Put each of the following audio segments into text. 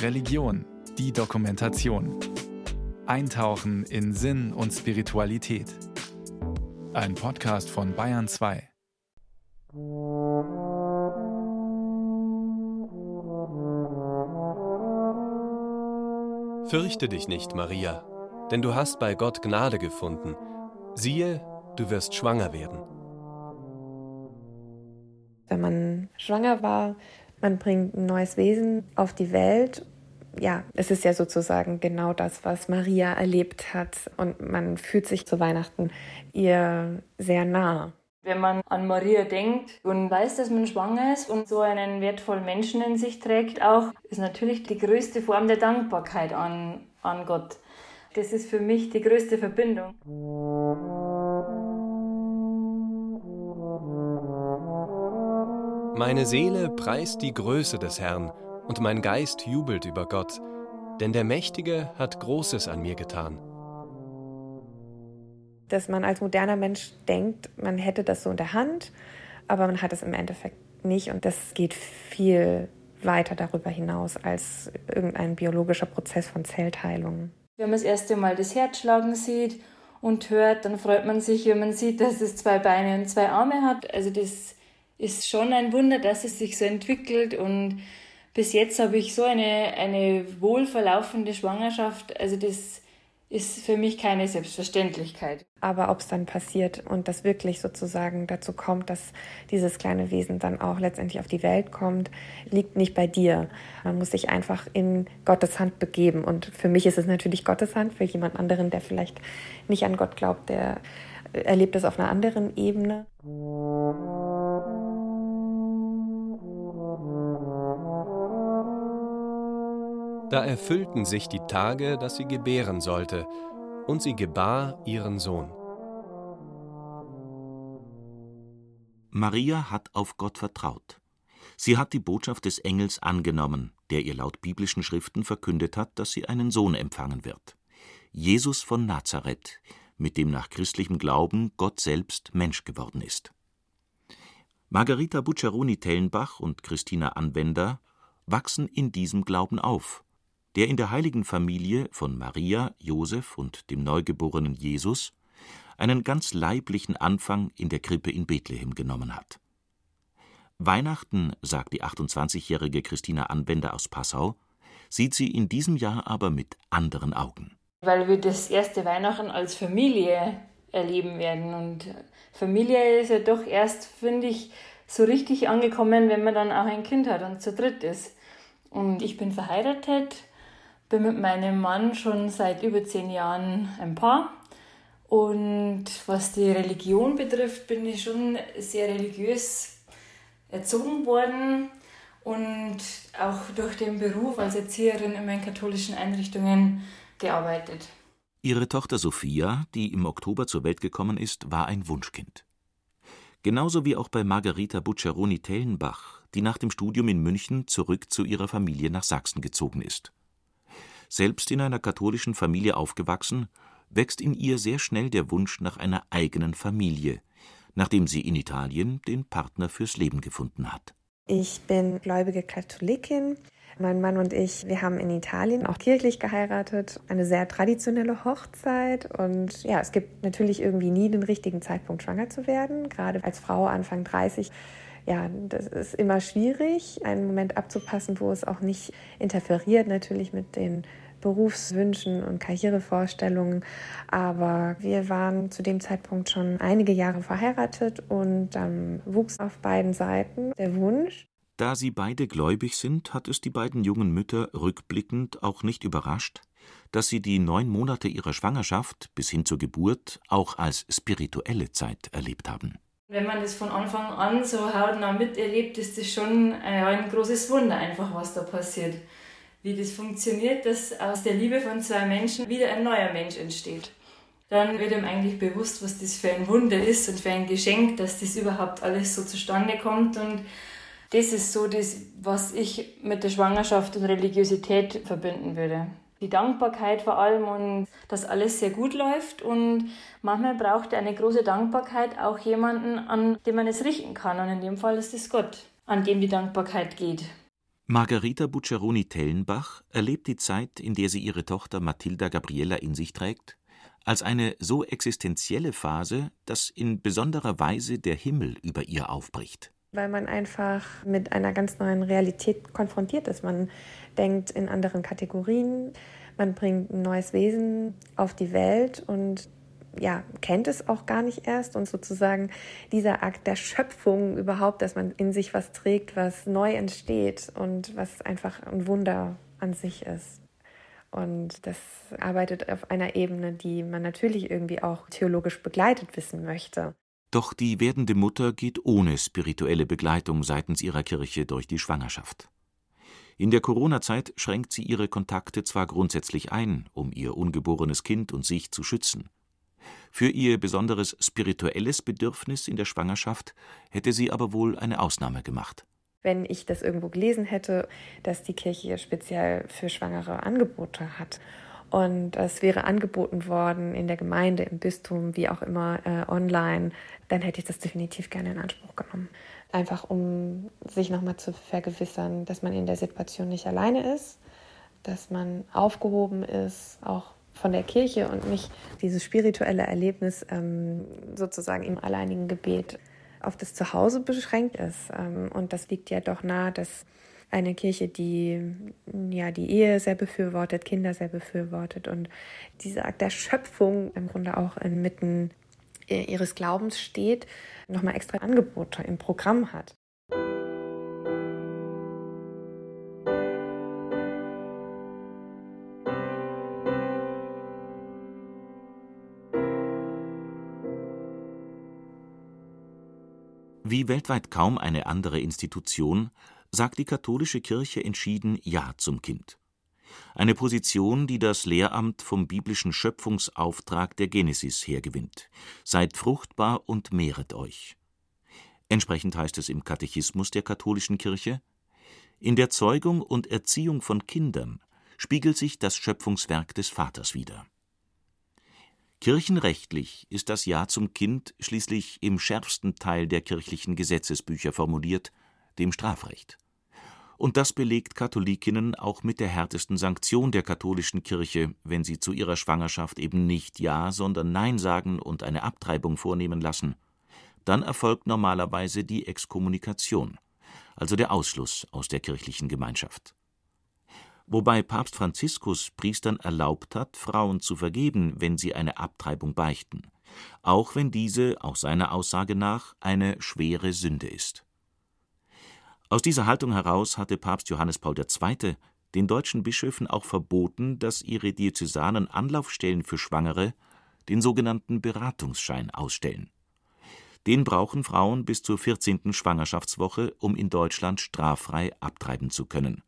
Religion, die Dokumentation. Eintauchen in Sinn und Spiritualität. Ein Podcast von Bayern 2. Fürchte dich nicht, Maria, denn du hast bei Gott Gnade gefunden. Siehe, du wirst schwanger werden. Wenn man schwanger war, man bringt ein neues Wesen auf die Welt. Ja, es ist ja sozusagen genau das, was Maria erlebt hat. Und man fühlt sich zu Weihnachten ihr sehr nah. Wenn man an Maria denkt und weiß, dass man schwanger ist und so einen wertvollen Menschen in sich trägt, auch ist natürlich die größte Form der Dankbarkeit an, an Gott. Das ist für mich die größte Verbindung. Meine Seele preist die Größe des Herrn und mein Geist jubelt über Gott, denn der Mächtige hat Großes an mir getan dass man als moderner Mensch denkt, man hätte das so in der Hand, aber man hat es im Endeffekt nicht. Und das geht viel weiter darüber hinaus als irgendein biologischer Prozess von Zellteilung. Wenn man das erste Mal das Herz schlagen sieht und hört, dann freut man sich, wenn man sieht, dass es zwei Beine und zwei Arme hat. Also das ist schon ein Wunder, dass es sich so entwickelt und bis jetzt habe ich so eine, eine wohlverlaufende Schwangerschaft. Also das ist für mich keine Selbstverständlichkeit. Aber ob es dann passiert und das wirklich sozusagen dazu kommt, dass dieses kleine Wesen dann auch letztendlich auf die Welt kommt, liegt nicht bei dir. Man muss sich einfach in Gottes Hand begeben. Und für mich ist es natürlich Gottes Hand, für jemand anderen, der vielleicht nicht an Gott glaubt, der erlebt es auf einer anderen Ebene. Da erfüllten sich die Tage, dass sie gebären sollte, und sie gebar ihren Sohn. Maria hat auf Gott vertraut. Sie hat die Botschaft des Engels angenommen, der ihr laut biblischen Schriften verkündet hat, dass sie einen Sohn empfangen wird. Jesus von Nazareth, mit dem nach christlichem Glauben Gott selbst Mensch geworden ist. Margarita Bucciaroni-Tellenbach und Christina Anwender wachsen in diesem Glauben auf der in der heiligen Familie von Maria, Josef und dem neugeborenen Jesus einen ganz leiblichen Anfang in der Krippe in Bethlehem genommen hat. Weihnachten, sagt die 28-jährige Christina Anwender aus Passau, sieht sie in diesem Jahr aber mit anderen Augen. Weil wir das erste Weihnachten als Familie erleben werden. Und Familie ist ja doch erst, finde ich, so richtig angekommen, wenn man dann auch ein Kind hat und zu dritt ist. Und ich bin verheiratet bin mit meinem Mann schon seit über zehn Jahren ein Paar. Und was die Religion betrifft, bin ich schon sehr religiös erzogen worden und auch durch den Beruf als Erzieherin in meinen katholischen Einrichtungen gearbeitet. Ihre Tochter Sophia, die im Oktober zur Welt gekommen ist, war ein Wunschkind. Genauso wie auch bei Margarita Bucciaroni-Tellenbach, die nach dem Studium in München zurück zu ihrer Familie nach Sachsen gezogen ist. Selbst in einer katholischen Familie aufgewachsen, wächst in ihr sehr schnell der Wunsch nach einer eigenen Familie, nachdem sie in Italien den Partner fürs Leben gefunden hat. Ich bin gläubige Katholikin. Mein Mann und ich, wir haben in Italien auch kirchlich geheiratet, eine sehr traditionelle Hochzeit. Und ja, es gibt natürlich irgendwie nie den richtigen Zeitpunkt, schwanger zu werden. Gerade als Frau Anfang 30 ja, das ist immer schwierig, einen Moment abzupassen, wo es auch nicht interferiert, natürlich mit den Berufswünschen und Karrierevorstellungen. Aber wir waren zu dem Zeitpunkt schon einige Jahre verheiratet und dann wuchs auf beiden Seiten der Wunsch. Da sie beide gläubig sind, hat es die beiden jungen Mütter rückblickend auch nicht überrascht, dass sie die neun Monate ihrer Schwangerschaft bis hin zur Geburt auch als spirituelle Zeit erlebt haben. Wenn man das von Anfang an so hautnah miterlebt, ist das schon ein großes Wunder einfach, was da passiert wie das funktioniert, dass aus der Liebe von zwei Menschen wieder ein neuer Mensch entsteht. Dann wird ihm eigentlich bewusst, was das für ein Wunder ist und für ein Geschenk, dass das überhaupt alles so zustande kommt. Und das ist so das, was ich mit der Schwangerschaft und Religiosität verbinden würde. Die Dankbarkeit vor allem und dass alles sehr gut läuft. Und manchmal braucht eine große Dankbarkeit auch jemanden, an dem man es richten kann. Und in dem Fall ist es Gott, an dem die Dankbarkeit geht. Margarita Bucciaroni-Tellenbach erlebt die Zeit, in der sie ihre Tochter Matilda Gabriella in sich trägt, als eine so existenzielle Phase, dass in besonderer Weise der Himmel über ihr aufbricht. Weil man einfach mit einer ganz neuen Realität konfrontiert ist. Man denkt in anderen Kategorien, man bringt ein neues Wesen auf die Welt und ja, kennt es auch gar nicht erst und sozusagen dieser Akt der Schöpfung überhaupt, dass man in sich was trägt, was neu entsteht und was einfach ein Wunder an sich ist. Und das arbeitet auf einer Ebene, die man natürlich irgendwie auch theologisch begleitet wissen möchte. Doch die werdende Mutter geht ohne spirituelle Begleitung seitens ihrer Kirche durch die Schwangerschaft. In der Corona-Zeit schränkt sie ihre Kontakte zwar grundsätzlich ein, um ihr ungeborenes Kind und sich zu schützen. Für ihr besonderes spirituelles Bedürfnis in der Schwangerschaft hätte sie aber wohl eine Ausnahme gemacht wenn ich das irgendwo gelesen hätte, dass die Kirche speziell für Schwangere Angebote hat. Und es wäre angeboten worden in der Gemeinde, im Bistum, wie auch immer, äh, online, dann hätte ich das definitiv gerne in Anspruch genommen. Einfach um sich nochmal zu vergewissern, dass man in der Situation nicht alleine ist, dass man aufgehoben ist, auch von der Kirche und nicht dieses spirituelle Erlebnis ähm, sozusagen im alleinigen Gebet auf das Zuhause beschränkt ist. Ähm, und das liegt ja doch nahe, dass eine Kirche, die ja die Ehe sehr befürwortet, Kinder sehr befürwortet und dieser Akt der Schöpfung im Grunde auch inmitten ihres Glaubens steht, nochmal extra Angebote im Programm hat. Wie weltweit kaum eine andere Institution sagt die katholische Kirche entschieden Ja zum Kind. Eine Position, die das Lehramt vom biblischen Schöpfungsauftrag der Genesis hergewinnt: Seid fruchtbar und mehret euch. Entsprechend heißt es im Katechismus der katholischen Kirche: In der Zeugung und Erziehung von Kindern spiegelt sich das Schöpfungswerk des Vaters wider Kirchenrechtlich ist das Ja zum Kind schließlich im schärfsten Teil der kirchlichen Gesetzesbücher formuliert, dem Strafrecht. Und das belegt Katholikinnen auch mit der härtesten Sanktion der katholischen Kirche, wenn sie zu ihrer Schwangerschaft eben nicht Ja, sondern Nein sagen und eine Abtreibung vornehmen lassen. Dann erfolgt normalerweise die Exkommunikation, also der Ausschluss aus der kirchlichen Gemeinschaft wobei Papst Franziskus Priestern erlaubt hat, Frauen zu vergeben, wenn sie eine Abtreibung beichten, auch wenn diese, auch seiner Aussage nach, eine schwere Sünde ist. Aus dieser Haltung heraus hatte Papst Johannes Paul II. den deutschen Bischöfen auch verboten, dass ihre diözesanen Anlaufstellen für Schwangere den sogenannten Beratungsschein ausstellen. Den brauchen Frauen bis zur 14. Schwangerschaftswoche, um in Deutschland straffrei abtreiben zu können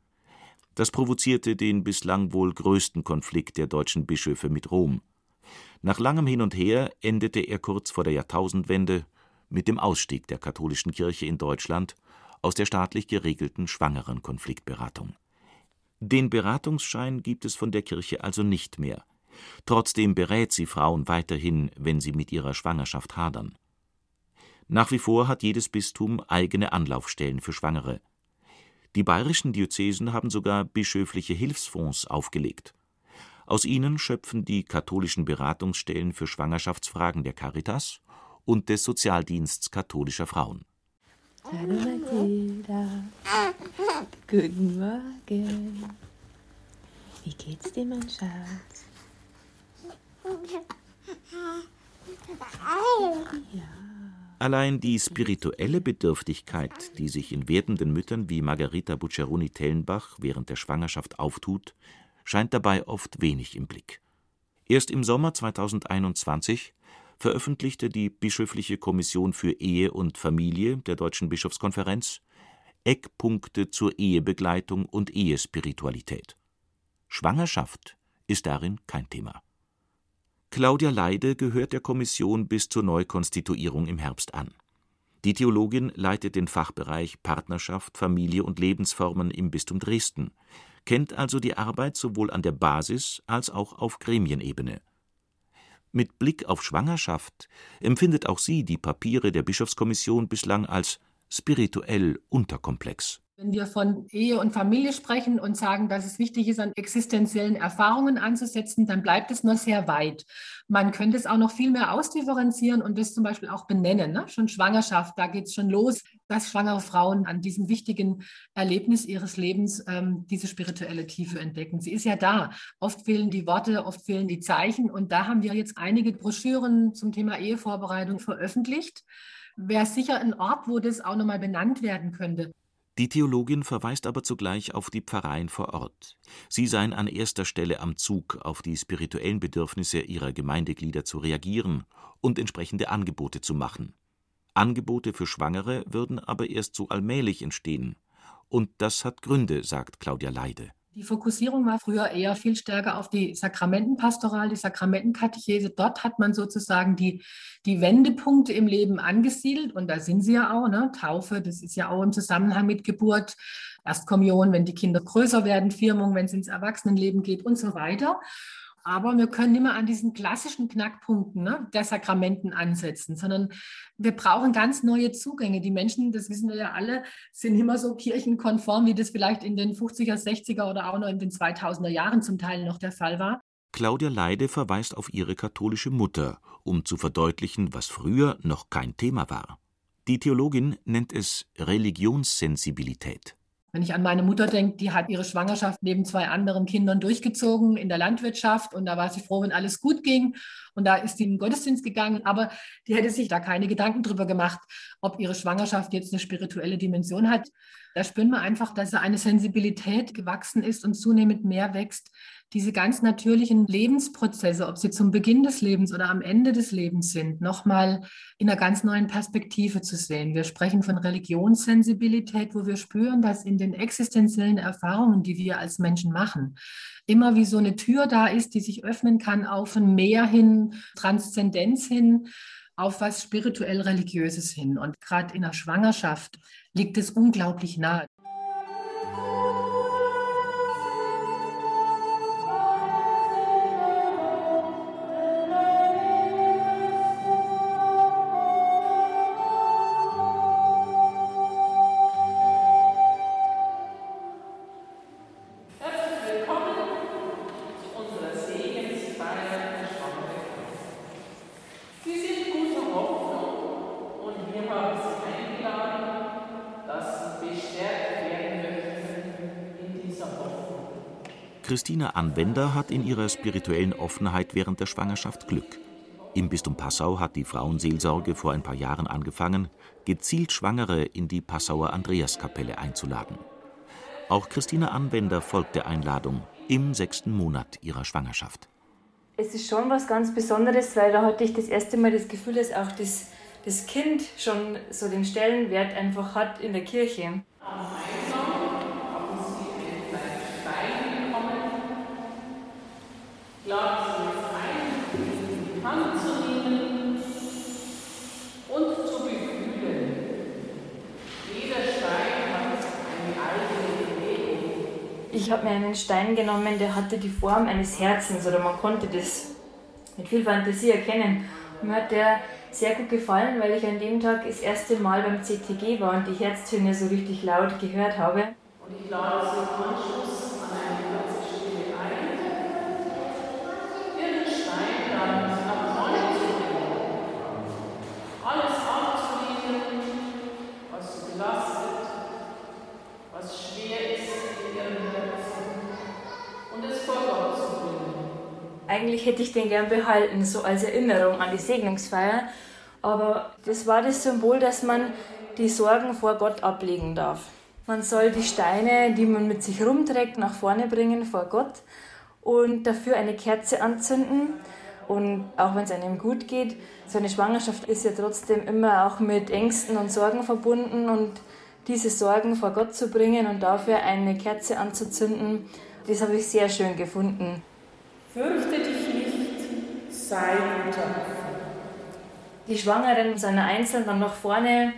das provozierte den bislang wohl größten Konflikt der deutschen Bischöfe mit Rom. Nach langem Hin und Her endete er kurz vor der Jahrtausendwende mit dem Ausstieg der katholischen Kirche in Deutschland aus der staatlich geregelten Schwangerenkonfliktberatung. Den Beratungsschein gibt es von der Kirche also nicht mehr. Trotzdem berät sie Frauen weiterhin, wenn sie mit ihrer Schwangerschaft hadern. Nach wie vor hat jedes Bistum eigene Anlaufstellen für Schwangere die bayerischen Diözesen haben sogar bischöfliche Hilfsfonds aufgelegt. Aus ihnen schöpfen die katholischen Beratungsstellen für Schwangerschaftsfragen der Caritas und des Sozialdiensts katholischer Frauen. Hallo Mathilda. Guten Morgen. Wie geht's dir, mein Schatz? Ja. Allein die spirituelle Bedürftigkeit, die sich in werdenden Müttern wie Margarita Bucciaroni-Tellenbach während der Schwangerschaft auftut, scheint dabei oft wenig im Blick. Erst im Sommer 2021 veröffentlichte die Bischöfliche Kommission für Ehe und Familie der Deutschen Bischofskonferenz Eckpunkte zur Ehebegleitung und Ehespiritualität. Schwangerschaft ist darin kein Thema Claudia Leide gehört der Kommission bis zur Neukonstituierung im Herbst an. Die Theologin leitet den Fachbereich Partnerschaft, Familie und Lebensformen im Bistum Dresden, kennt also die Arbeit sowohl an der Basis als auch auf Gremienebene. Mit Blick auf Schwangerschaft empfindet auch sie die Papiere der Bischofskommission bislang als spirituell unterkomplex Wenn wir von Ehe und Familie sprechen und sagen, dass es wichtig ist, an existenziellen Erfahrungen anzusetzen, dann bleibt es nur sehr weit. Man könnte es auch noch viel mehr ausdifferenzieren und das zum Beispiel auch benennen. Ne? Schon Schwangerschaft, da geht es schon los, dass schwangere Frauen an diesem wichtigen Erlebnis ihres Lebens ähm, diese spirituelle Tiefe entdecken. Sie ist ja da. Oft fehlen die Worte, oft fehlen die Zeichen. Und da haben wir jetzt einige Broschüren zum Thema Ehevorbereitung veröffentlicht. Wäre sicher ein Ort, wo das auch nochmal benannt werden könnte. Die Theologin verweist aber zugleich auf die Pfarreien vor Ort. Sie seien an erster Stelle am Zug, auf die spirituellen Bedürfnisse ihrer Gemeindeglieder zu reagieren und entsprechende Angebote zu machen. Angebote für Schwangere würden aber erst so allmählich entstehen. Und das hat Gründe, sagt Claudia Leide. Die Fokussierung war früher eher viel stärker auf die Sakramentenpastoral, die Sakramentenkatechese. Dort hat man sozusagen die, die Wendepunkte im Leben angesiedelt und da sind sie ja auch. Ne? Taufe, das ist ja auch im Zusammenhang mit Geburt, Erstkommunion, wenn die Kinder größer werden, Firmung, wenn es ins Erwachsenenleben geht und so weiter. Aber wir können nicht mehr an diesen klassischen Knackpunkten ne, der Sakramenten ansetzen, sondern wir brauchen ganz neue Zugänge. Die Menschen, das wissen wir ja alle, sind immer so kirchenkonform, wie das vielleicht in den 50er, 60er oder auch noch in den 2000er Jahren zum Teil noch der Fall war. Claudia Leide verweist auf ihre katholische Mutter, um zu verdeutlichen, was früher noch kein Thema war. Die Theologin nennt es Religionssensibilität. Wenn ich an meine Mutter denke, die hat ihre Schwangerschaft neben zwei anderen Kindern durchgezogen in der Landwirtschaft und da war sie froh, wenn alles gut ging. Und da ist sie in den Gottesdienst gegangen, aber die hätte sich da keine Gedanken drüber gemacht, ob ihre Schwangerschaft jetzt eine spirituelle Dimension hat. Da spüren wir einfach, dass eine Sensibilität gewachsen ist und zunehmend mehr wächst, diese ganz natürlichen Lebensprozesse, ob sie zum Beginn des Lebens oder am Ende des Lebens sind, nochmal in einer ganz neuen Perspektive zu sehen. Wir sprechen von Religionssensibilität, wo wir spüren, dass in den existenziellen Erfahrungen, die wir als Menschen machen, immer wie so eine Tür da ist, die sich öffnen kann auf ein Meer hin, Transzendenz hin, auf was spirituell Religiöses hin. Und gerade in der Schwangerschaft liegt es unglaublich nahe. Christina Anwender hat in ihrer spirituellen Offenheit während der Schwangerschaft Glück. Im Bistum Passau hat die Frauenseelsorge vor ein paar Jahren angefangen, gezielt Schwangere in die Passauer Andreaskapelle einzuladen. Auch Christina Anwender folgt der Einladung im sechsten Monat ihrer Schwangerschaft. Es ist schon was ganz Besonderes, weil da hatte ich das erste Mal das Gefühl, dass auch das, das Kind schon so den Stellenwert einfach hat in der Kirche. Ich habe mir einen Stein genommen, der hatte die Form eines Herzens oder man konnte das mit viel Fantasie erkennen. Und mir hat der sehr gut gefallen, weil ich an dem Tag das erste Mal beim CTG war und die Herztöne so richtig laut gehört habe. Und ich Sie im Anschluss Hätte ich den gern behalten, so als Erinnerung an die Segnungsfeier. Aber das war das Symbol, dass man die Sorgen vor Gott ablegen darf. Man soll die Steine, die man mit sich rumträgt, nach vorne bringen vor Gott und dafür eine Kerze anzünden. Und auch wenn es einem gut geht, so eine Schwangerschaft ist ja trotzdem immer auch mit Ängsten und Sorgen verbunden. Und diese Sorgen vor Gott zu bringen und dafür eine Kerze anzuzünden, das habe ich sehr schön gefunden. Fürchte dich sei guter Die Schwangeren sind einzeln dann nach vorne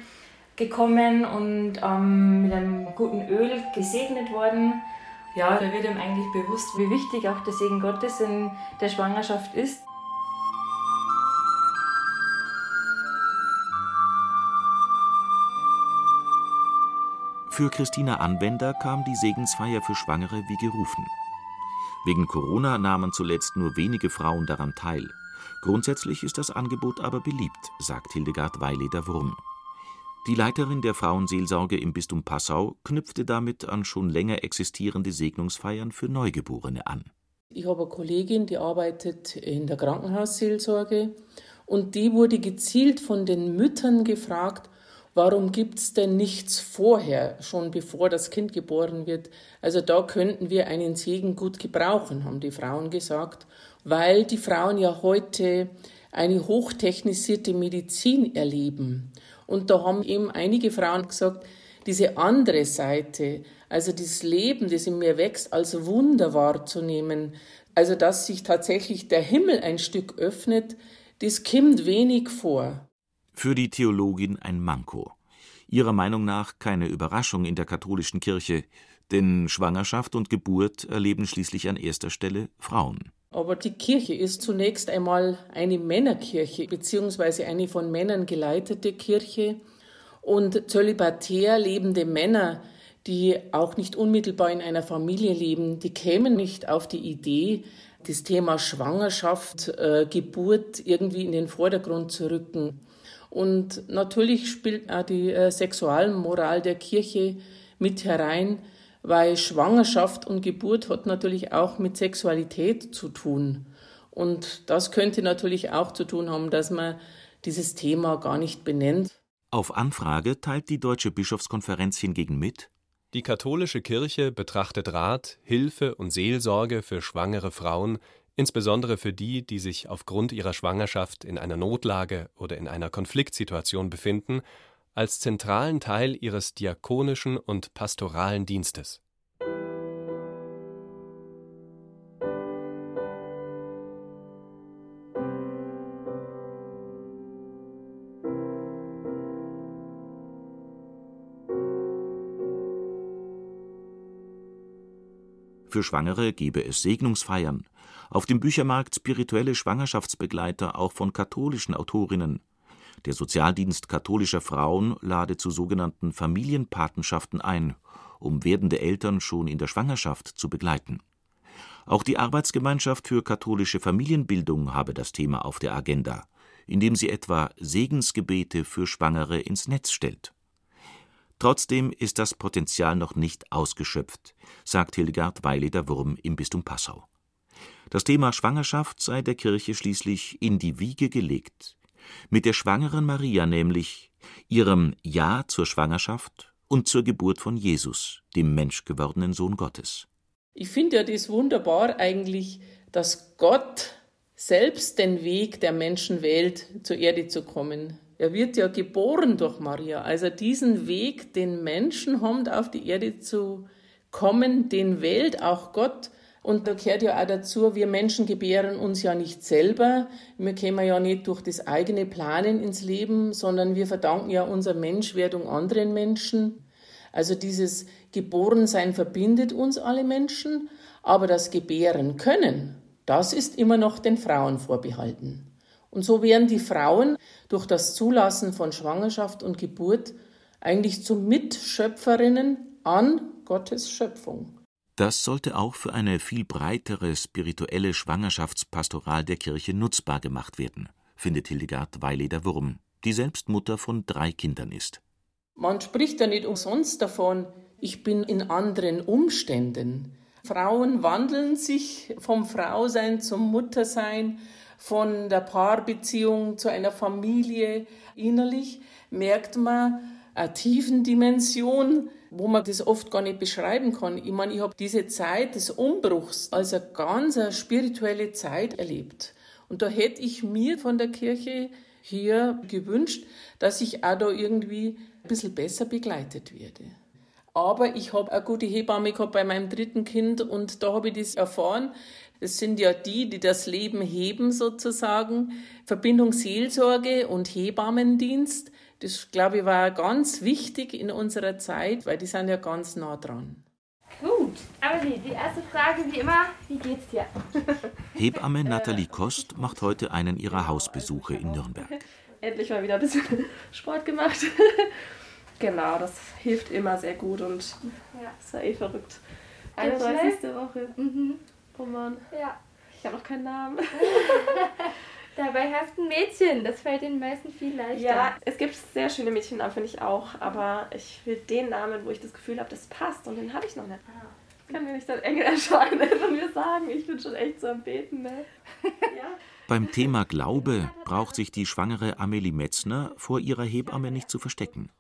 gekommen und ähm, mit einem guten Öl gesegnet worden. Ja, da wird ihm eigentlich bewusst, wie wichtig auch der Segen Gottes in der Schwangerschaft ist. Für Christina Anwender kam die Segensfeier für Schwangere wie gerufen. Wegen Corona nahmen zuletzt nur wenige Frauen daran teil. Grundsätzlich ist das Angebot aber beliebt, sagt Hildegard Weileder-Wurm. Die Leiterin der Frauenseelsorge im Bistum Passau knüpfte damit an schon länger existierende Segnungsfeiern für Neugeborene an. Ich habe eine Kollegin, die arbeitet in der Krankenhausseelsorge und die wurde gezielt von den Müttern gefragt, warum gibt es denn nichts vorher, schon bevor das Kind geboren wird? Also da könnten wir einen Segen gut gebrauchen, haben die Frauen gesagt, weil die Frauen ja heute eine hochtechnisierte Medizin erleben. Und da haben eben einige Frauen gesagt, diese andere Seite, also das Leben, das in mir wächst, als Wunder wahrzunehmen, also dass sich tatsächlich der Himmel ein Stück öffnet, das kommt wenig vor. Für die Theologin ein Manko. Ihrer Meinung nach keine Überraschung in der katholischen Kirche, denn Schwangerschaft und Geburt erleben schließlich an erster Stelle Frauen. Aber die Kirche ist zunächst einmal eine Männerkirche, beziehungsweise eine von Männern geleitete Kirche. Und zölibatär lebende Männer, die auch nicht unmittelbar in einer Familie leben, die kämen nicht auf die Idee, das Thema Schwangerschaft, äh, Geburt irgendwie in den Vordergrund zu rücken. Und natürlich spielt auch die äh, Sexualmoral der Kirche mit herein, weil Schwangerschaft und Geburt hat natürlich auch mit Sexualität zu tun. Und das könnte natürlich auch zu tun haben, dass man dieses Thema gar nicht benennt. Auf Anfrage teilt die Deutsche Bischofskonferenz hingegen mit, die katholische Kirche betrachtet Rat, Hilfe und Seelsorge für schwangere Frauen, insbesondere für die, die sich aufgrund ihrer Schwangerschaft in einer Notlage oder in einer Konfliktsituation befinden, als zentralen Teil ihres diakonischen und pastoralen Dienstes. Für Schwangere gebe es Segnungsfeiern, auf dem Büchermarkt spirituelle Schwangerschaftsbegleiter auch von katholischen Autorinnen der Sozialdienst katholischer Frauen lade zu sogenannten Familienpatenschaften ein, um werdende Eltern schon in der Schwangerschaft zu begleiten. Auch die Arbeitsgemeinschaft für katholische Familienbildung habe das Thema auf der Agenda, indem sie etwa Segensgebete für Schwangere ins Netz stellt. Trotzdem ist das Potenzial noch nicht ausgeschöpft, sagt Hildegard Weileder-Wurm im Bistum Passau. Das Thema Schwangerschaft sei der Kirche schließlich in die Wiege gelegt, mit der schwangeren Maria nämlich, ihrem Ja zur Schwangerschaft und zur Geburt von Jesus, dem menschgewordenen Sohn Gottes. Ich finde ja das wunderbar eigentlich, dass Gott selbst den Weg der Menschen wählt, zur Erde zu kommen. Er wird ja geboren durch Maria. Also diesen Weg, den Menschen haben, auf die Erde zu kommen, den wählt auch Gott. Und da gehört ja auch dazu, wir Menschen gebären uns ja nicht selber. Wir kommen ja nicht durch das eigene Planen ins Leben, sondern wir verdanken ja unsere Menschwerdung anderen Menschen. Also dieses Geborensein verbindet uns alle Menschen, aber das Gebären können, das ist immer noch den Frauen vorbehalten. Und so werden die Frauen durch das Zulassen von Schwangerschaft und Geburt eigentlich zu Mitschöpferinnen an Gottes Schöpfung. Das sollte auch für eine viel breitere spirituelle Schwangerschaftspastoral der Kirche nutzbar gemacht werden, findet Hildegard Weileder-Wurm, die selbst Mutter von drei Kindern ist. Man spricht ja nicht umsonst davon, ich bin in anderen Umständen. Frauen wandeln sich vom Frausein zum Muttersein, von der Paarbeziehung zu einer Familie. Innerlich merkt man eine tiefen Dimension wo man das oft gar nicht beschreiben kann. Ich meine, ich habe diese Zeit des Umbruchs als eine ganz eine spirituelle Zeit erlebt. Und da hätte ich mir von der Kirche hier gewünscht, dass ich auch da irgendwie ein bisschen besser begleitet werde. Aber ich habe eine gute Hebamme gehabt bei meinem dritten Kind und da habe ich das erfahren. Das sind ja die, die das Leben heben sozusagen. Verbindung Seelsorge und Hebammendienst. Das, glaube ich, war ganz wichtig in unserer Zeit, weil die sind ja ganz nah dran. Gut, aber die, die erste Frage wie immer, wie geht's dir? Hebamme Nathalie Kost macht heute einen ihrer Hausbesuche in Nürnberg. Endlich mal wieder ein bisschen Sport gemacht. Genau, das hilft immer sehr gut und ja. ist ja eh verrückt. 31. Woche. Mhm. Oh Mann. Ja. Ich habe noch keinen Namen. Dabei hast du ein Mädchen, das fällt den meisten viel leichter. Ja, es gibt sehr schöne Mädchennamen, finde ich auch, aber ich will den Namen, wo ich das Gefühl habe, das passt und den habe ich noch nicht. Ah. Kann mir nicht ein Engel erscheinen und mir sagen, ich bin schon echt so am Beten. Ne? Ja. Beim Thema Glaube braucht sich die schwangere Amelie Metzner vor ihrer Hebamme nicht zu verstecken.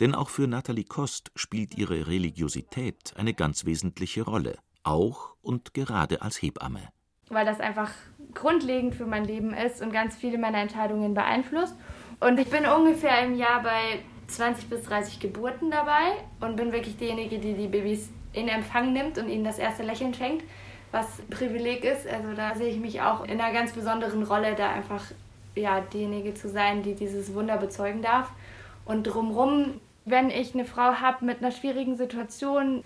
Denn auch für Nathalie Kost spielt ihre Religiosität eine ganz wesentliche Rolle, auch und gerade als Hebamme. Weil das einfach grundlegend für mein Leben ist und ganz viele meiner Entscheidungen beeinflusst. Und ich bin ungefähr im Jahr bei 20 bis 30 Geburten dabei und bin wirklich diejenige, die die Babys in Empfang nimmt und ihnen das erste Lächeln schenkt, was Privileg ist. Also da sehe ich mich auch in einer ganz besonderen Rolle, da einfach ja diejenige zu sein, die dieses Wunder bezeugen darf. Und drumherum, wenn ich eine Frau habe mit einer schwierigen Situation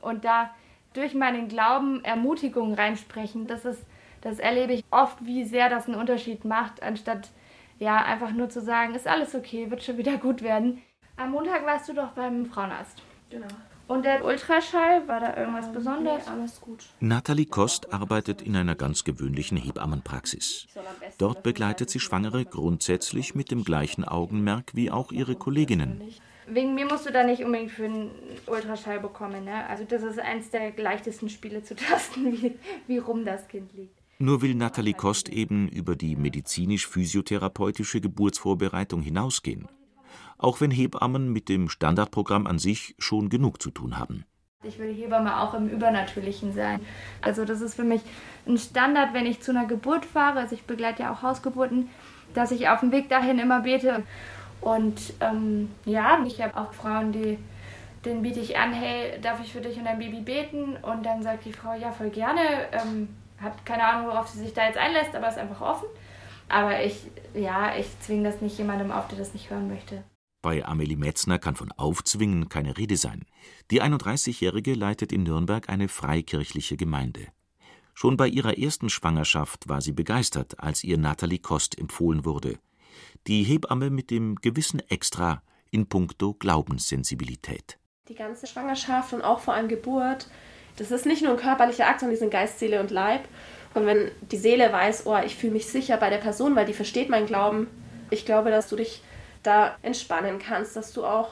und da durch meinen Glauben Ermutigung reinsprechen, das ist, das erlebe ich oft, wie sehr das einen Unterschied macht, anstatt ja einfach nur zu sagen, ist alles okay, wird schon wieder gut werden. Am Montag warst du doch beim Frauenarzt. Genau. Und der Ultraschall, war da irgendwas ähm, Besonderes? Nee, alles gut. Nathalie Kost arbeitet in einer ganz gewöhnlichen Hebammenpraxis. Dort begleitet sie Schwangere grundsätzlich mit dem gleichen Augenmerk wie auch ihre Kolleginnen. Wegen mir musst du da nicht unbedingt für einen Ultraschall bekommen. Ne? Also das ist eins der leichtesten Spiele zu tasten, wie, wie rum das Kind liegt. Nur will Nathalie Kost eben über die medizinisch-physiotherapeutische Geburtsvorbereitung hinausgehen auch wenn Hebammen mit dem Standardprogramm an sich schon genug zu tun haben. Ich will Hebamme auch im Übernatürlichen sein. Also das ist für mich ein Standard, wenn ich zu einer Geburt fahre, also ich begleite ja auch Hausgeburten, dass ich auf dem Weg dahin immer bete. Und ähm, ja, ich habe auch Frauen, die denen biete ich an, hey, darf ich für dich und dein Baby beten? Und dann sagt die Frau, ja, voll gerne. Ähm, hat keine Ahnung, worauf sie sich da jetzt einlässt, aber ist einfach offen. Aber ich, ja, ich zwinge das nicht jemandem auf, der das nicht hören möchte. Bei Amelie Metzner kann von Aufzwingen keine Rede sein. Die 31-Jährige leitet in Nürnberg eine freikirchliche Gemeinde. Schon bei ihrer ersten Schwangerschaft war sie begeistert, als ihr Nathalie Kost empfohlen wurde. Die Hebamme mit dem gewissen Extra in puncto Glaubenssensibilität. Die ganze Schwangerschaft und auch vor allem Geburt, das ist nicht nur ein körperlicher Akt, sondern die sind Geist, Seele und Leib. Und wenn die Seele weiß, oh, ich fühle mich sicher bei der Person, weil die versteht meinen Glauben, ich glaube, dass du dich da entspannen kannst, dass du auch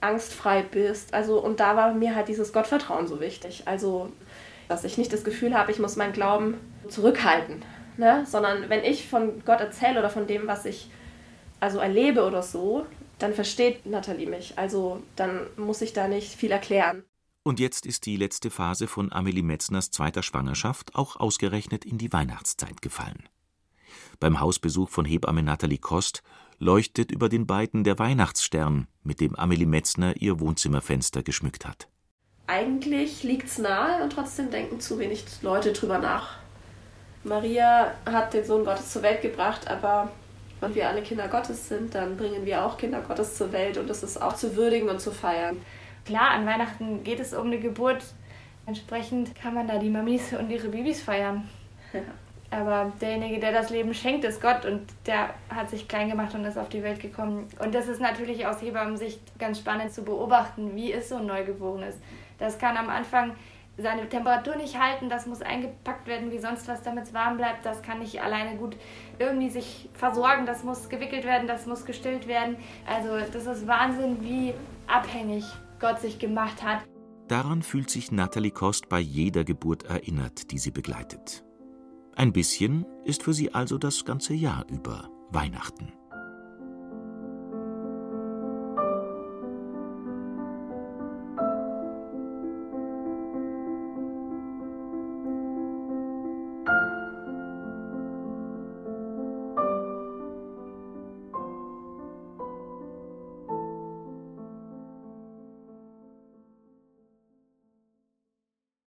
angstfrei bist. Also, und da war mir halt dieses Gottvertrauen so wichtig. Also, dass ich nicht das Gefühl habe, ich muss meinen Glauben zurückhalten. Ne? Sondern wenn ich von Gott erzähle oder von dem, was ich also erlebe oder so, dann versteht Nathalie mich. Also dann muss ich da nicht viel erklären. Und jetzt ist die letzte Phase von Amelie Metzners zweiter Schwangerschaft auch ausgerechnet in die Weihnachtszeit gefallen. Beim Hausbesuch von Hebamme Nathalie Kost leuchtet über den beiden der Weihnachtsstern, mit dem Amelie Metzner ihr Wohnzimmerfenster geschmückt hat. Eigentlich liegt's nahe und trotzdem denken zu wenig Leute drüber nach. Maria hat den Sohn Gottes zur Welt gebracht, aber wenn wir alle Kinder Gottes sind, dann bringen wir auch Kinder Gottes zur Welt und das ist auch zu würdigen und zu feiern. Klar, an Weihnachten geht es um eine Geburt. Entsprechend kann man da die Mamis und ihre Babys feiern. Ja. Aber derjenige, der das Leben schenkt, ist Gott und der hat sich klein gemacht und ist auf die Welt gekommen. Und das ist natürlich aus Hebammensicht ganz spannend zu beobachten, wie ist so ein Neugeborenes. Das kann am Anfang seine Temperatur nicht halten, das muss eingepackt werden wie sonst was, damit es warm bleibt. Das kann nicht alleine gut irgendwie sich versorgen, das muss gewickelt werden, das muss gestillt werden. Also das ist Wahnsinn, wie abhängig Gott sich gemacht hat. Daran fühlt sich Natalie Kost bei jeder Geburt erinnert, die sie begleitet. Ein bisschen ist für sie also das ganze Jahr über Weihnachten.